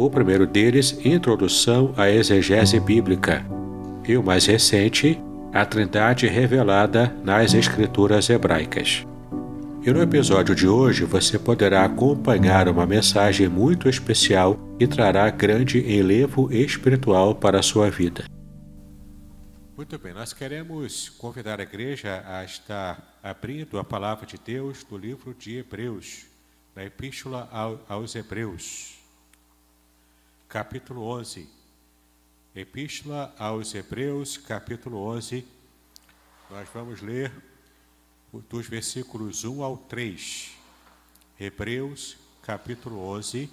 o primeiro deles, Introdução à Exegese Bíblica, e o mais recente, A Trindade Revelada nas Escrituras Hebraicas. E no episódio de hoje você poderá acompanhar uma mensagem muito especial e trará grande enlevo espiritual para a sua vida. Muito bem, nós queremos convidar a igreja a estar abrindo a palavra de Deus do livro de Hebreus, na Epístola aos Hebreus capítulo 11. Epístola aos Hebreus, capítulo 11. Nós vamos ler dos versículos 1 ao 3. Hebreus, capítulo 11,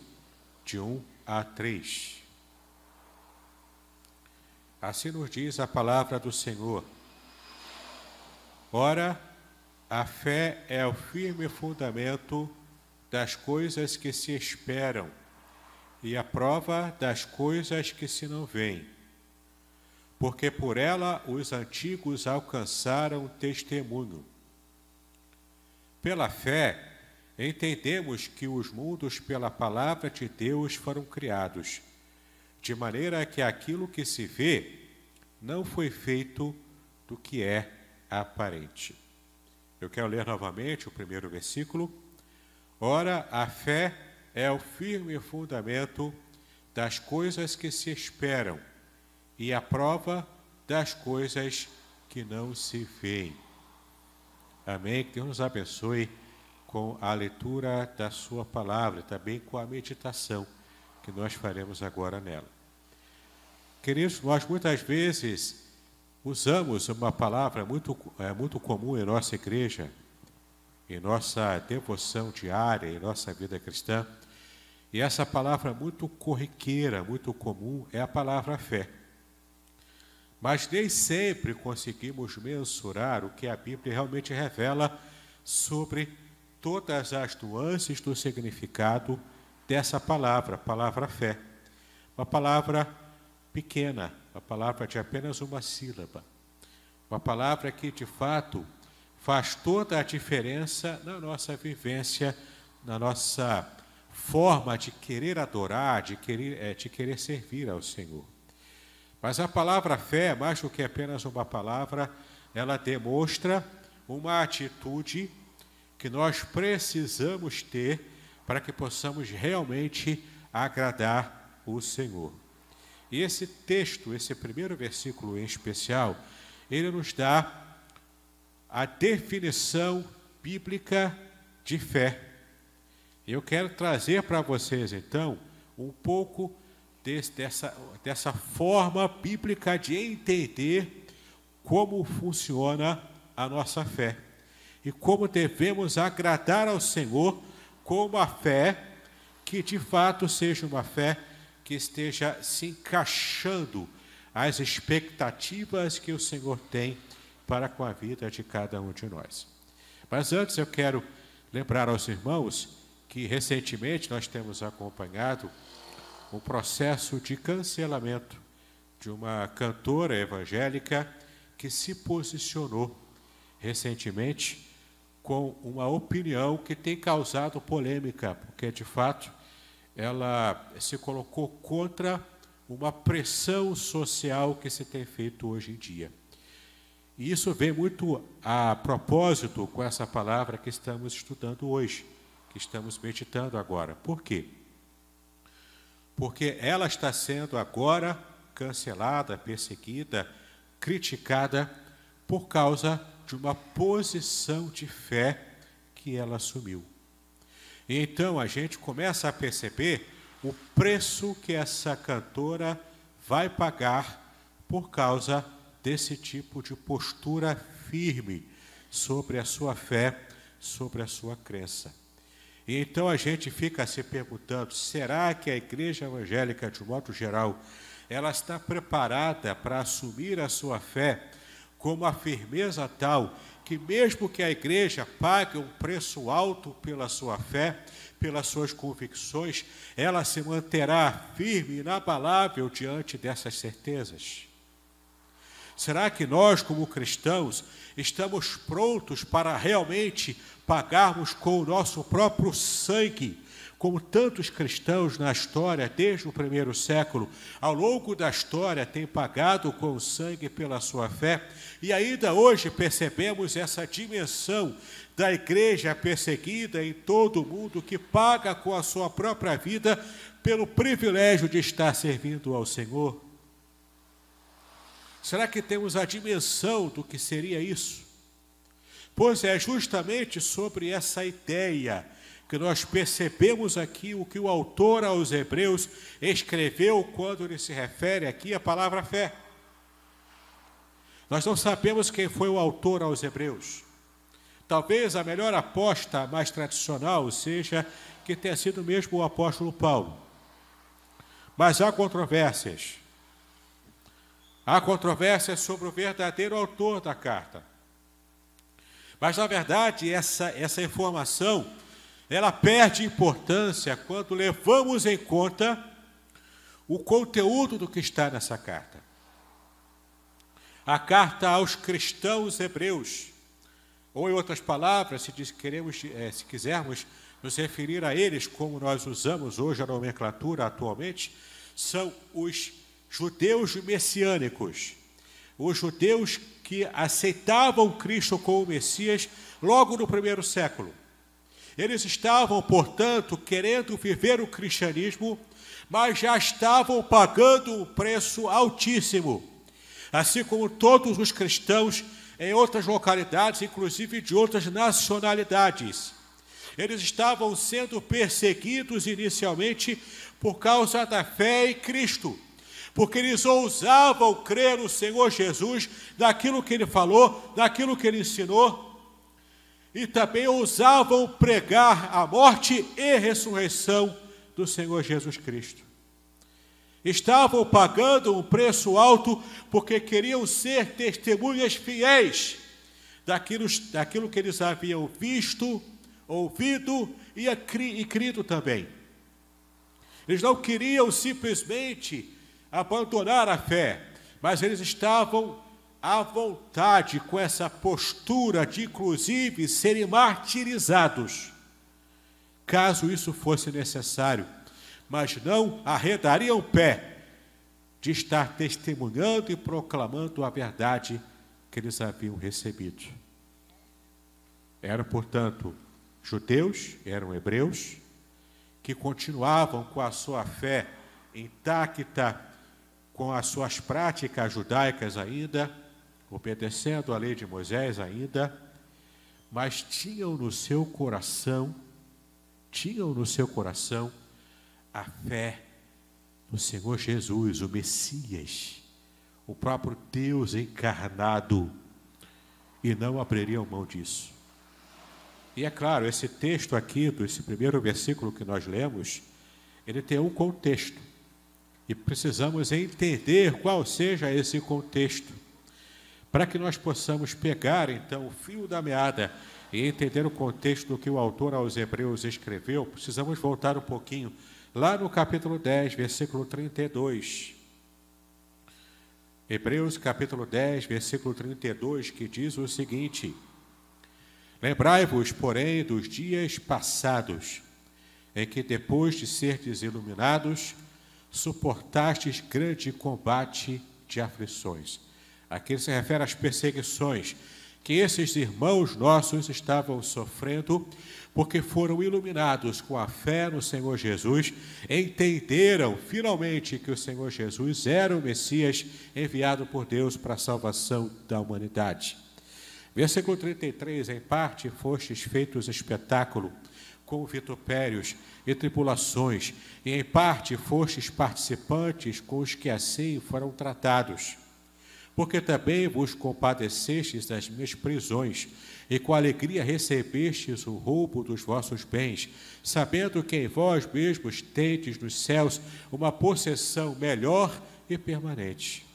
de 1 a 3. Assim nos diz a palavra do Senhor. Ora, a fé é o firme fundamento das coisas que se esperam e a prova das coisas que se não veem. Porque por ela os antigos alcançaram testemunho. Pela fé, entendemos que os mundos, pela palavra de Deus, foram criados, de maneira que aquilo que se vê não foi feito do que é aparente. Eu quero ler novamente o primeiro versículo. Ora, a fé é o firme fundamento das coisas que se esperam e a prova das coisas que não se veem. Amém. Que Deus nos abençoe com a leitura da Sua palavra, também com a meditação que nós faremos agora nela. Queridos, nós muitas vezes usamos uma palavra muito, é, muito comum em nossa igreja, em nossa devoção diária, em nossa vida cristã, e essa palavra muito corriqueira, muito comum, é a palavra fé. Mas nem sempre conseguimos mensurar o que a Bíblia realmente revela sobre todas as nuances do significado dessa palavra, palavra fé. Uma palavra pequena, uma palavra de apenas uma sílaba. Uma palavra que, de fato, faz toda a diferença na nossa vivência, na nossa forma de querer adorar, de querer, é, de querer servir ao Senhor. Mas a palavra fé, mais do que apenas uma palavra, ela demonstra uma atitude que nós precisamos ter para que possamos realmente agradar o Senhor. E esse texto, esse primeiro versículo em especial, ele nos dá a definição bíblica de fé. Eu quero trazer para vocês, então, um pouco desse, dessa, dessa forma bíblica de entender como funciona a nossa fé e como devemos agradar ao Senhor com uma fé que de fato seja uma fé que esteja se encaixando às expectativas que o Senhor tem para com a vida de cada um de nós. Mas antes eu quero lembrar aos irmãos que recentemente nós temos acompanhado o processo de cancelamento de uma cantora evangélica que se posicionou recentemente com uma opinião que tem causado polêmica, porque de fato ela se colocou contra uma pressão social que se tem feito hoje em dia. E isso vem muito a propósito com essa palavra que estamos estudando hoje que estamos meditando agora. Por quê? Porque ela está sendo agora cancelada, perseguida, criticada por causa de uma posição de fé que ela assumiu. E então a gente começa a perceber o preço que essa cantora vai pagar por causa desse tipo de postura firme sobre a sua fé, sobre a sua crença. E então a gente fica se perguntando: será que a igreja evangélica, de modo geral, ela está preparada para assumir a sua fé com uma firmeza tal que, mesmo que a igreja pague um preço alto pela sua fé, pelas suas convicções, ela se manterá firme e inabalável diante dessas certezas? Será que nós, como cristãos, estamos prontos para realmente pagarmos com o nosso próprio sangue como tantos cristãos na história, desde o primeiro século, ao longo da história, têm pagado com o sangue pela sua fé, e ainda hoje percebemos essa dimensão da igreja perseguida em todo o mundo, que paga com a sua própria vida pelo privilégio de estar servindo ao Senhor. Será que temos a dimensão do que seria isso? Pois é justamente sobre essa ideia que nós percebemos aqui o que o autor aos Hebreus escreveu quando ele se refere aqui à palavra fé. Nós não sabemos quem foi o autor aos Hebreus. Talvez a melhor aposta mais tradicional seja que tenha sido mesmo o apóstolo Paulo. Mas há controvérsias. Há controvérsias sobre o verdadeiro autor da carta. Mas, na verdade, essa, essa informação ela perde importância quando levamos em conta o conteúdo do que está nessa carta. A carta aos cristãos hebreus, ou em outras palavras, se, diz, queremos, é, se quisermos nos referir a eles como nós usamos hoje a nomenclatura atualmente, são os judeus messiânicos, os judeus que aceitavam Cristo como Messias logo no primeiro século. Eles estavam, portanto, querendo viver o cristianismo, mas já estavam pagando um preço altíssimo. Assim como todos os cristãos em outras localidades, inclusive de outras nacionalidades. Eles estavam sendo perseguidos inicialmente por causa da fé em Cristo, porque eles ousavam crer no Senhor Jesus, naquilo que ele falou, naquilo que ele ensinou, e também ousavam pregar a morte e ressurreição do Senhor Jesus Cristo. Estavam pagando um preço alto porque queriam ser testemunhas fiéis daquilo, daquilo que eles haviam visto, ouvido e, e crido também. Eles não queriam simplesmente abandonar a fé, mas eles estavam à vontade com essa postura de, inclusive, serem martirizados, caso isso fosse necessário, mas não arredariam pé de estar testemunhando e proclamando a verdade que eles haviam recebido. Eram, portanto, judeus, eram hebreus, que continuavam com a sua fé intacta, com as suas práticas judaicas ainda, obedecendo à lei de Moisés ainda, mas tinham no seu coração, tinham no seu coração a fé no Senhor Jesus, o Messias, o próprio Deus encarnado, e não abririam mão disso. E é claro, esse texto aqui, esse primeiro versículo que nós lemos, ele tem um contexto. E precisamos entender qual seja esse contexto para que nós possamos pegar então o fio da meada e entender o contexto do que o autor aos Hebreus escreveu, precisamos voltar um pouquinho lá no capítulo 10, versículo 32. Hebreus capítulo 10, versículo 32, que diz o seguinte: Lembrai-vos, porém, dos dias passados, em que depois de serdes iluminados, suportastes grande combate de aflições Aqui se refere às perseguições que esses irmãos nossos estavam sofrendo porque foram iluminados com a fé no Senhor Jesus, entenderam finalmente que o Senhor Jesus era o Messias enviado por Deus para a salvação da humanidade. Versículo 33, em parte fostes feitos espetáculo com vitupérios e tribulações, e em parte fostes participantes com os que assim foram tratados. Porque também vos compadecestes das minhas prisões, e com alegria recebestes o roubo dos vossos bens, sabendo que em vós mesmos tendes nos céus uma possessão melhor e permanente.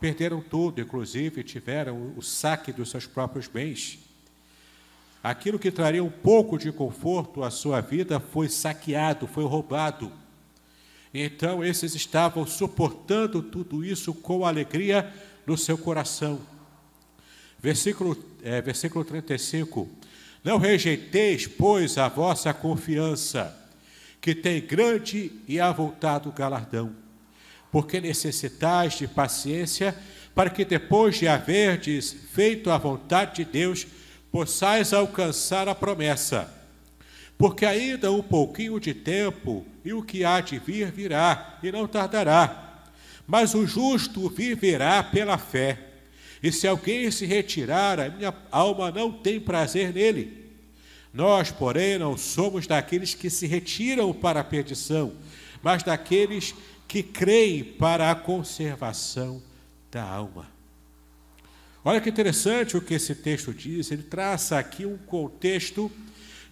Perderam tudo, inclusive tiveram o saque dos seus próprios bens. Aquilo que traria um pouco de conforto à sua vida foi saqueado, foi roubado. Então esses estavam suportando tudo isso com alegria no seu coração. Versículo, é, versículo 35. Não rejeiteis, pois, a vossa confiança, que tem grande e avultado galardão porque necessitais de paciência, para que depois de haverdes feito a vontade de Deus, possais alcançar a promessa. Porque ainda um pouquinho de tempo, e o que há de vir virá, e não tardará. Mas o justo viverá pela fé. E se alguém se retirar, a minha alma não tem prazer nele. Nós, porém, não somos daqueles que se retiram para a perdição, mas daqueles que creem para a conservação da alma. Olha que interessante o que esse texto diz, ele traça aqui um contexto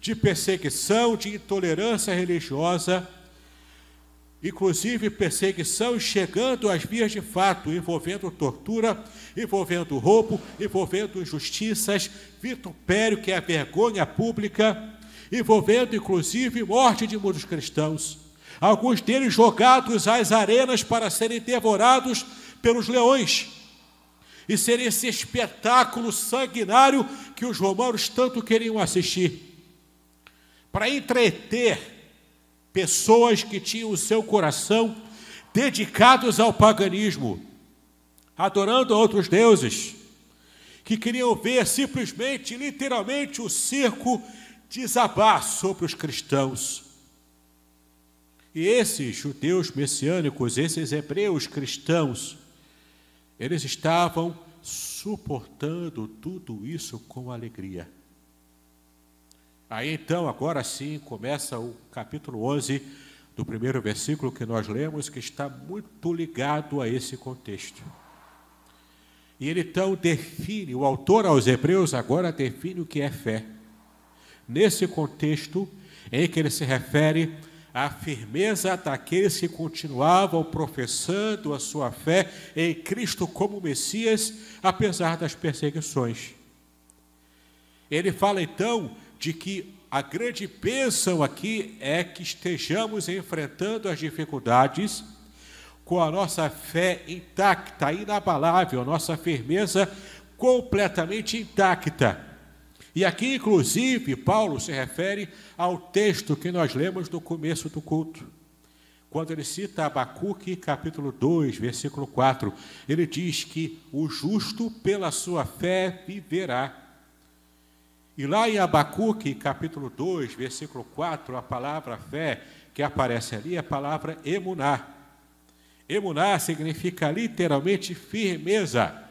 de perseguição, de intolerância religiosa, inclusive perseguição chegando às vias de fato, envolvendo tortura, envolvendo roubo, envolvendo injustiças, vitupério, que é a vergonha pública, envolvendo inclusive morte de muitos cristãos. Alguns deles jogados às arenas para serem devorados pelos leões e ser esse espetáculo sanguinário que os romanos tanto queriam assistir. Para entreter pessoas que tinham o seu coração dedicados ao paganismo, adorando outros deuses, que queriam ver simplesmente, literalmente, o circo desabar sobre os cristãos. E esses judeus messiânicos, esses hebreus cristãos, eles estavam suportando tudo isso com alegria. Aí então, agora sim, começa o capítulo 11 do primeiro versículo que nós lemos, que está muito ligado a esse contexto. E ele então define, o autor aos Hebreus agora define o que é fé. Nesse contexto em que ele se refere a firmeza daqueles que continuavam professando a sua fé em Cristo como Messias, apesar das perseguições. Ele fala então de que a grande bênção aqui é que estejamos enfrentando as dificuldades com a nossa fé intacta, inabalável, nossa firmeza completamente intacta e aqui, inclusive, Paulo se refere ao texto que nós lemos no começo do culto. Quando ele cita Abacuque, capítulo 2, versículo 4, ele diz que o justo pela sua fé viverá. E lá em Abacuque, capítulo 2, versículo 4, a palavra fé que aparece ali é a palavra emuná. Emuná significa literalmente firmeza.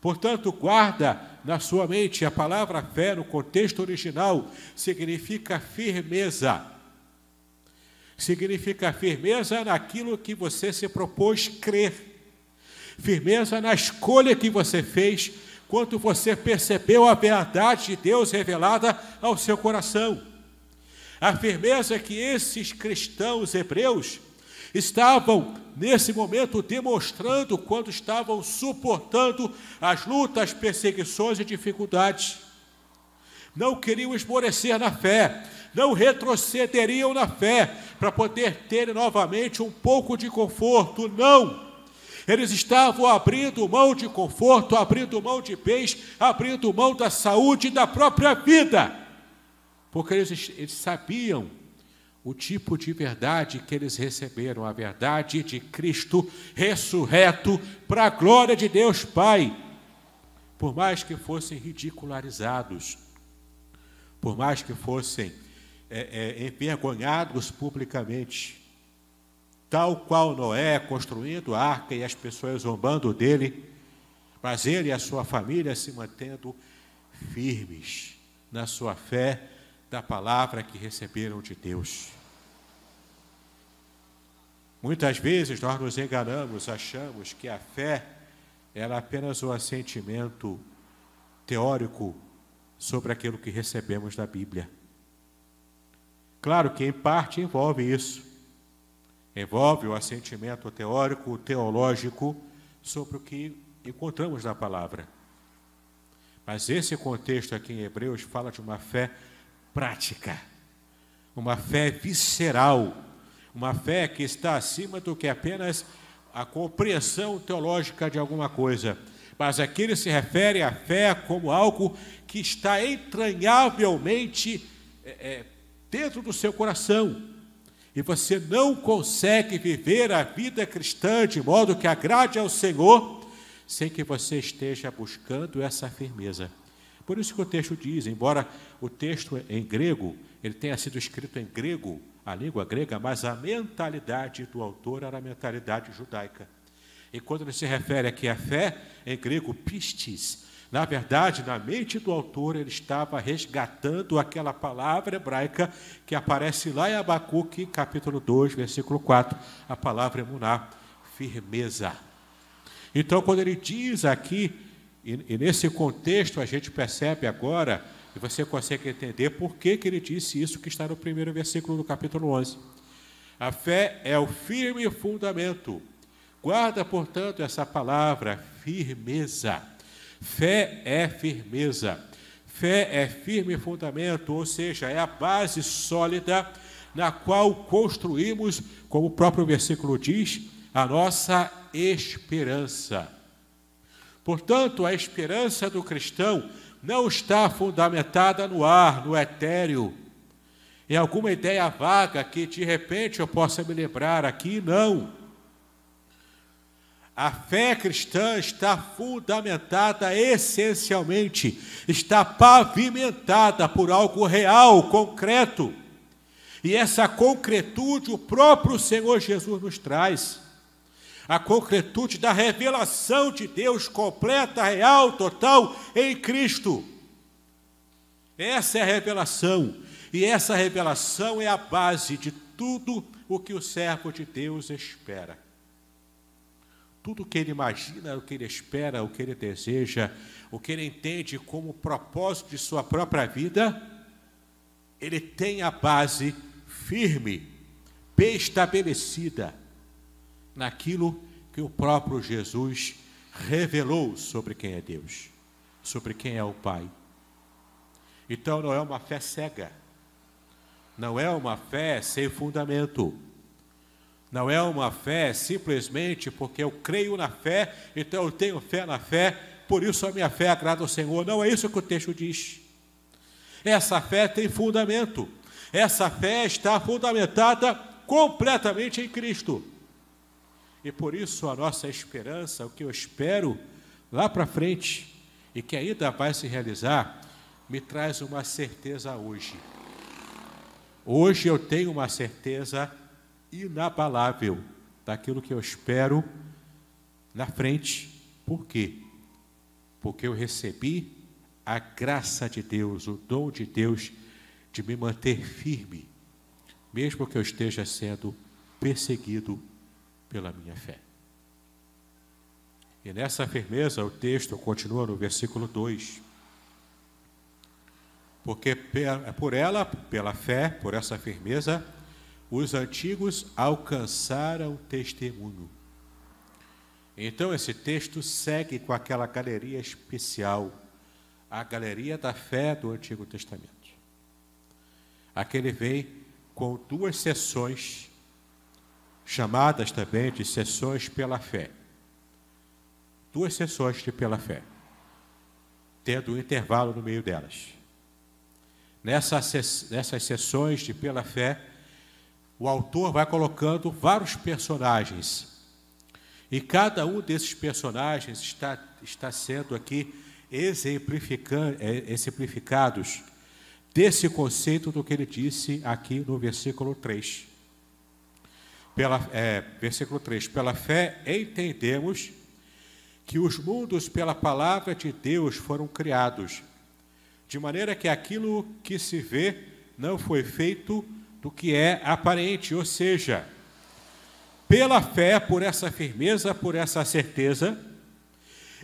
Portanto, guarda na sua mente a palavra fé, no contexto original, significa firmeza. Significa firmeza naquilo que você se propôs crer. Firmeza na escolha que você fez quando você percebeu a verdade de Deus revelada ao seu coração. A firmeza que esses cristãos hebreus estavam nesse momento demonstrando quando estavam suportando as lutas, perseguições e dificuldades. Não queriam esmorecer na fé, não retrocederiam na fé para poder ter novamente um pouco de conforto, não. Eles estavam abrindo mão de conforto, abrindo mão de bens, abrindo mão da saúde e da própria vida, porque eles, eles sabiam o tipo de verdade que eles receberam, a verdade de Cristo ressurreto para a glória de Deus Pai. por mais que fossem ridicularizados, por mais que fossem é, é, envergonhados publicamente, tal qual Noé construindo a arca e as pessoas zombando dele, mas ele e a sua família se mantendo firmes na sua fé da palavra que receberam de Deus. Muitas vezes nós nos enganamos, achamos que a fé era apenas um assentimento teórico sobre aquilo que recebemos da Bíblia. Claro que em parte envolve isso. Envolve o assentimento teórico, teológico sobre o que encontramos na palavra. Mas esse contexto aqui em Hebreus fala de uma fé prática, uma fé visceral, uma fé que está acima do que apenas a compreensão teológica de alguma coisa. Mas aqui ele se refere à fé como algo que está entranhavelmente é, é, dentro do seu coração. E você não consegue viver a vida cristã de modo que agrade ao Senhor sem que você esteja buscando essa firmeza. Por isso que o texto diz, embora o texto em grego, ele tenha sido escrito em grego, a língua grega, mas a mentalidade do autor era a mentalidade judaica. E quando ele se refere aqui à fé, em grego, pistis, na verdade, na mente do autor, ele estava resgatando aquela palavra hebraica que aparece lá em Abacuque, capítulo 2, versículo 4, a palavra emuná, firmeza. Então, quando ele diz aqui, e, e nesse contexto a gente percebe agora, e você consegue entender por que, que ele disse isso que está no primeiro versículo do capítulo 11. A fé é o firme fundamento. Guarda, portanto, essa palavra, firmeza Fé é firmeza. Fé é firme fundamento, ou seja, é a base sólida na qual construímos, como o próprio versículo diz, a nossa esperança. Portanto, a esperança do cristão não está fundamentada no ar, no etéreo, em alguma ideia vaga que de repente eu possa me lembrar aqui, não. A fé cristã está fundamentada essencialmente, está pavimentada por algo real, concreto. E essa concretude o próprio Senhor Jesus nos traz. A concretude da revelação de Deus completa, real, total em Cristo. Essa é a revelação. E essa revelação é a base de tudo o que o servo de Deus espera tudo o que ele imagina, o que ele espera, o que ele deseja, o que ele entende como propósito de sua própria vida, ele tem a base firme, bem estabelecida naquilo que o próprio Jesus revelou sobre quem é Deus, sobre quem é o Pai. Então não é uma fé cega, não é uma fé sem fundamento não é uma fé simplesmente porque eu creio na fé, então eu tenho fé na fé, por isso a minha fé agrada ao Senhor. Não é isso que o texto diz. Essa fé tem fundamento. Essa fé está fundamentada completamente em Cristo. E por isso a nossa esperança, o que eu espero lá para frente e que ainda vai se realizar, me traz uma certeza hoje. Hoje eu tenho uma certeza inabalável daquilo que eu espero na frente. Por quê? Porque eu recebi a graça de Deus, o dom de Deus de me manter firme, mesmo que eu esteja sendo perseguido pela minha fé. E nessa firmeza, o texto continua no versículo 2. Porque por ela, pela fé, por essa firmeza, os antigos alcançaram testemunho. Então esse texto segue com aquela galeria especial, a galeria da fé do Antigo Testamento. Aquele vem com duas sessões, chamadas também de sessões pela fé. Duas sessões de pela fé, tendo um intervalo no meio delas. Nessas, nessas sessões de pela fé, o autor vai colocando vários personagens. E cada um desses personagens está, está sendo aqui é, exemplificados desse conceito do que ele disse aqui no versículo 3. Pela, é, versículo 3: Pela fé entendemos que os mundos, pela palavra de Deus, foram criados, de maneira que aquilo que se vê não foi feito do que é aparente, ou seja, pela fé, por essa firmeza, por essa certeza,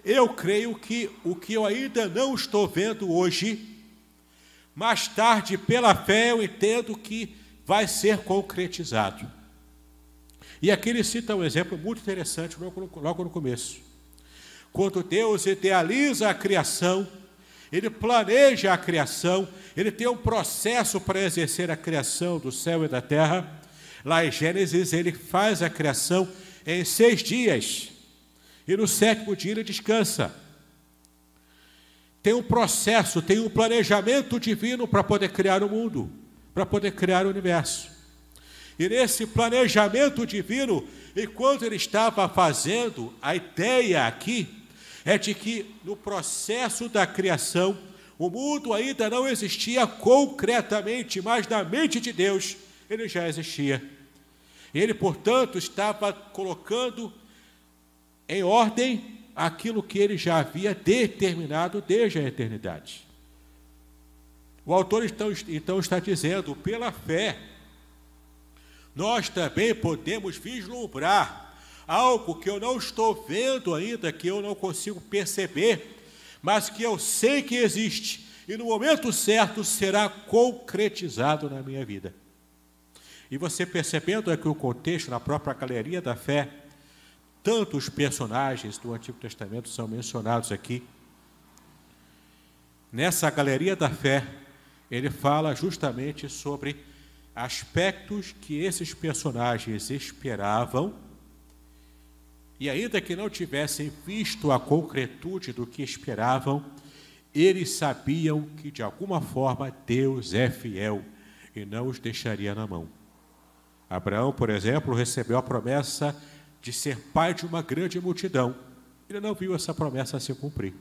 eu creio que o que eu ainda não estou vendo hoje, mais tarde, pela fé, eu entendo que vai ser concretizado. E aqui ele cita um exemplo muito interessante logo no, logo no começo. Quando Deus idealiza a criação, ele planeja a criação, ele tem um processo para exercer a criação do céu e da terra. Lá em Gênesis, ele faz a criação em seis dias, e no sétimo dia ele descansa. Tem um processo, tem um planejamento divino para poder criar o mundo, para poder criar o universo. E nesse planejamento divino, enquanto ele estava fazendo, a ideia aqui é de que no processo da criação, o mundo ainda não existia concretamente, mas na mente de Deus ele já existia. Ele, portanto, estava colocando em ordem aquilo que ele já havia determinado desde a eternidade. O autor então, então está dizendo, pela fé, nós também podemos vislumbrar algo que eu não estou vendo ainda, que eu não consigo perceber, mas que eu sei que existe e no momento certo será concretizado na minha vida. E você percebendo aqui o contexto na própria galeria da fé, tantos personagens do Antigo Testamento são mencionados aqui. Nessa galeria da fé, ele fala justamente sobre aspectos que esses personagens esperavam e ainda que não tivessem visto a concretude do que esperavam, eles sabiam que de alguma forma Deus é fiel e não os deixaria na mão. Abraão, por exemplo, recebeu a promessa de ser pai de uma grande multidão. Ele não viu essa promessa se cumprir.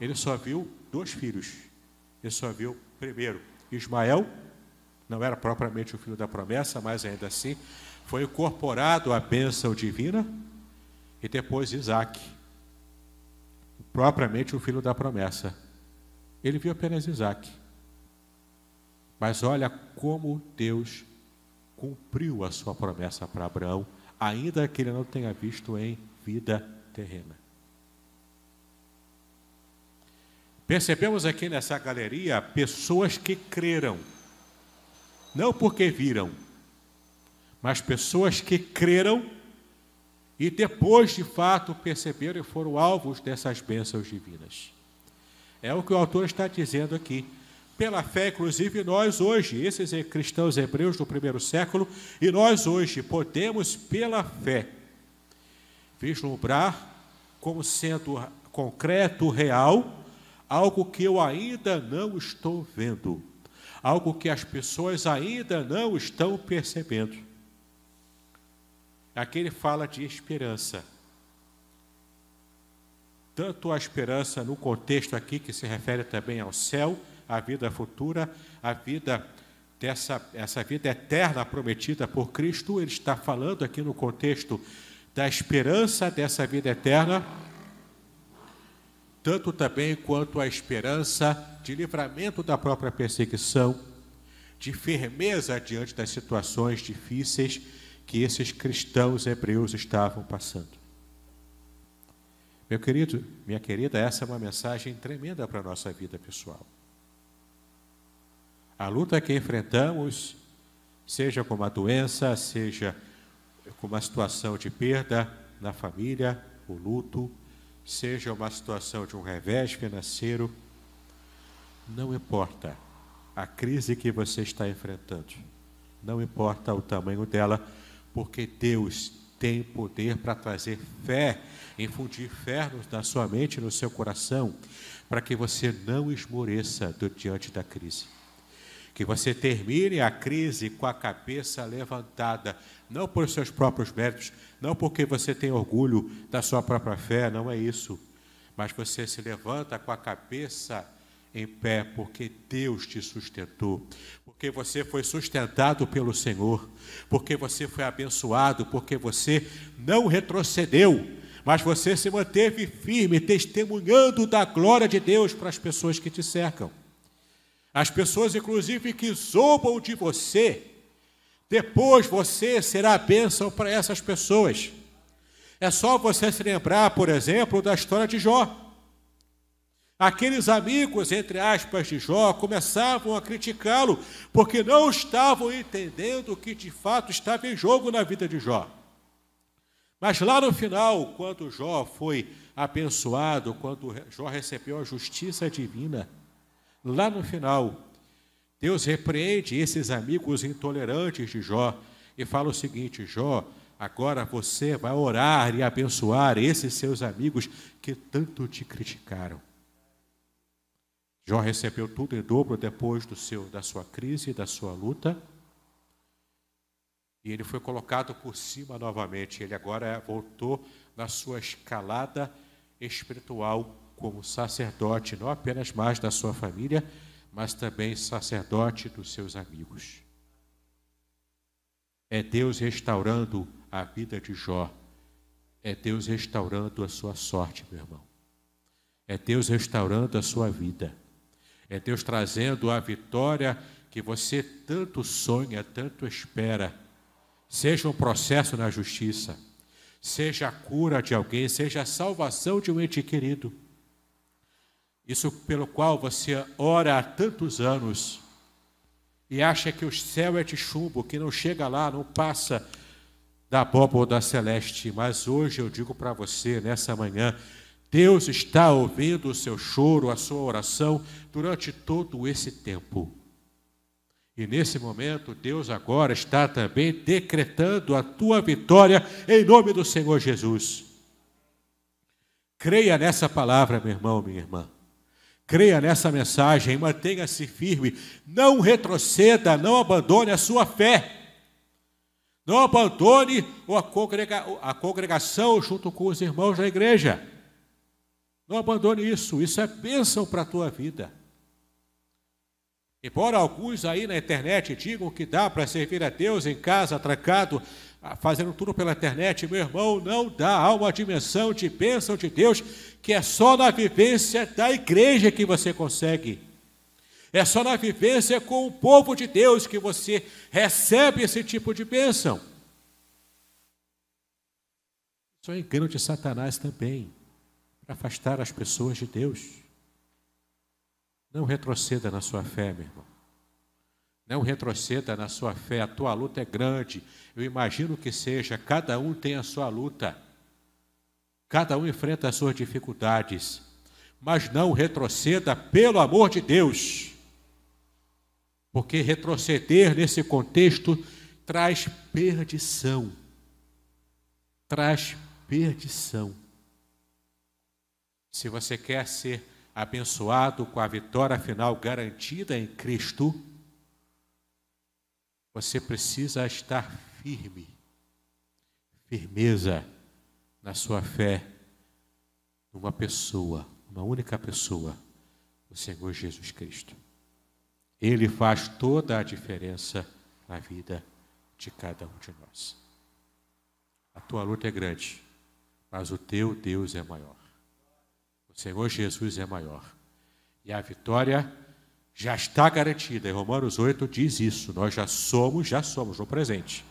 Ele só viu dois filhos. Ele só viu, primeiro, Ismael, não era propriamente o filho da promessa, mas ainda assim foi incorporado à bênção divina e depois Isaac, propriamente o filho da promessa. Ele viu apenas Isaac. Mas olha como Deus cumpriu a sua promessa para Abraão, ainda que ele não tenha visto em vida terrena. Percebemos aqui nessa galeria pessoas que creram, não porque viram, mas pessoas que creram e depois, de fato, perceberam e foram alvos dessas bênçãos divinas. É o que o autor está dizendo aqui. Pela fé, inclusive, nós hoje, esses cristãos hebreus do primeiro século, e nós hoje podemos, pela fé, vislumbrar como sendo concreto, real, algo que eu ainda não estou vendo, algo que as pessoas ainda não estão percebendo. Aqui ele fala de esperança. Tanto a esperança no contexto aqui, que se refere também ao céu, à vida futura, à vida dessa essa vida eterna prometida por Cristo, ele está falando aqui no contexto da esperança dessa vida eterna, tanto também quanto a esperança de livramento da própria perseguição, de firmeza diante das situações difíceis que esses cristãos hebreus estavam passando. Meu querido, minha querida, essa é uma mensagem tremenda para a nossa vida pessoal. A luta que enfrentamos, seja com uma doença, seja com uma situação de perda na família, o luto, seja uma situação de um revés financeiro, não importa a crise que você está enfrentando, não importa o tamanho dela, porque Deus tem poder para trazer fé, infundir fé na sua mente no seu coração, para que você não esmoreça diante da crise. Que você termine a crise com a cabeça levantada, não por seus próprios méritos, não porque você tem orgulho da sua própria fé, não é isso, mas você se levanta com a cabeça em pé, porque Deus te sustentou, porque você foi sustentado pelo Senhor, porque você foi abençoado, porque você não retrocedeu, mas você se manteve firme, testemunhando da glória de Deus para as pessoas que te cercam. As pessoas, inclusive, que zombam de você, depois você será a bênção para essas pessoas. É só você se lembrar, por exemplo, da história de Jó. Aqueles amigos, entre aspas, de Jó, começavam a criticá-lo, porque não estavam entendendo o que de fato estava em jogo na vida de Jó. Mas lá no final, quando Jó foi abençoado, quando Jó recebeu a justiça divina, lá no final, Deus repreende esses amigos intolerantes de Jó e fala o seguinte: Jó, agora você vai orar e abençoar esses seus amigos que tanto te criticaram. Jó recebeu tudo em dobro depois do seu, da sua crise, da sua luta. E ele foi colocado por cima novamente. Ele agora voltou na sua escalada espiritual como sacerdote, não apenas mais da sua família, mas também sacerdote dos seus amigos. É Deus restaurando a vida de Jó. É Deus restaurando a sua sorte, meu irmão. É Deus restaurando a sua vida. É Deus trazendo a vitória que você tanto sonha, tanto espera. Seja um processo na justiça, seja a cura de alguém, seja a salvação de um ente querido. Isso pelo qual você ora há tantos anos e acha que o céu é de chumbo, que não chega lá, não passa da abóbora da celeste. Mas hoje eu digo para você, nessa manhã, Deus está ouvindo o seu choro, a sua oração durante todo esse tempo. E nesse momento, Deus agora está também decretando a tua vitória em nome do Senhor Jesus. Creia nessa palavra, meu irmão, minha irmã. Creia nessa mensagem, mantenha-se firme, não retroceda, não abandone a sua fé. Não abandone a, congrega a congregação junto com os irmãos da igreja. Não abandone isso, isso é bênção para a tua vida. Embora alguns aí na internet digam que dá para servir a Deus em casa, trancado, fazendo tudo pela internet, meu irmão, não dá. Há uma dimensão de bênção de Deus que é só na vivência da igreja que você consegue. É só na vivência com o povo de Deus que você recebe esse tipo de bênção. Isso é engano de Satanás também afastar as pessoas de Deus. Não retroceda na sua fé, meu irmão. Não retroceda na sua fé. A tua luta é grande. Eu imagino que seja. Cada um tem a sua luta. Cada um enfrenta as suas dificuldades. Mas não retroceda pelo amor de Deus. Porque retroceder nesse contexto traz perdição. Traz perdição. Se você quer ser abençoado com a vitória final garantida em Cristo, você precisa estar firme, firmeza na sua fé numa pessoa, uma única pessoa, o Senhor Jesus Cristo. Ele faz toda a diferença na vida de cada um de nós. A tua luta é grande, mas o teu Deus é maior. Senhor Jesus é maior. E a vitória já está garantida. Em Romanos 8 diz isso. Nós já somos, já somos no presente,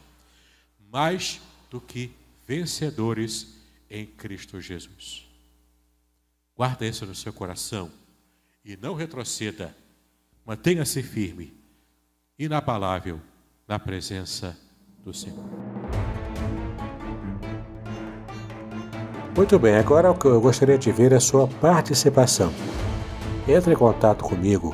mais do que vencedores em Cristo Jesus. Guarda isso no seu coração e não retroceda. Mantenha-se firme, inabalável na presença do Senhor. Muito bem, agora o que eu gostaria de ver é a sua participação. Entre em contato comigo,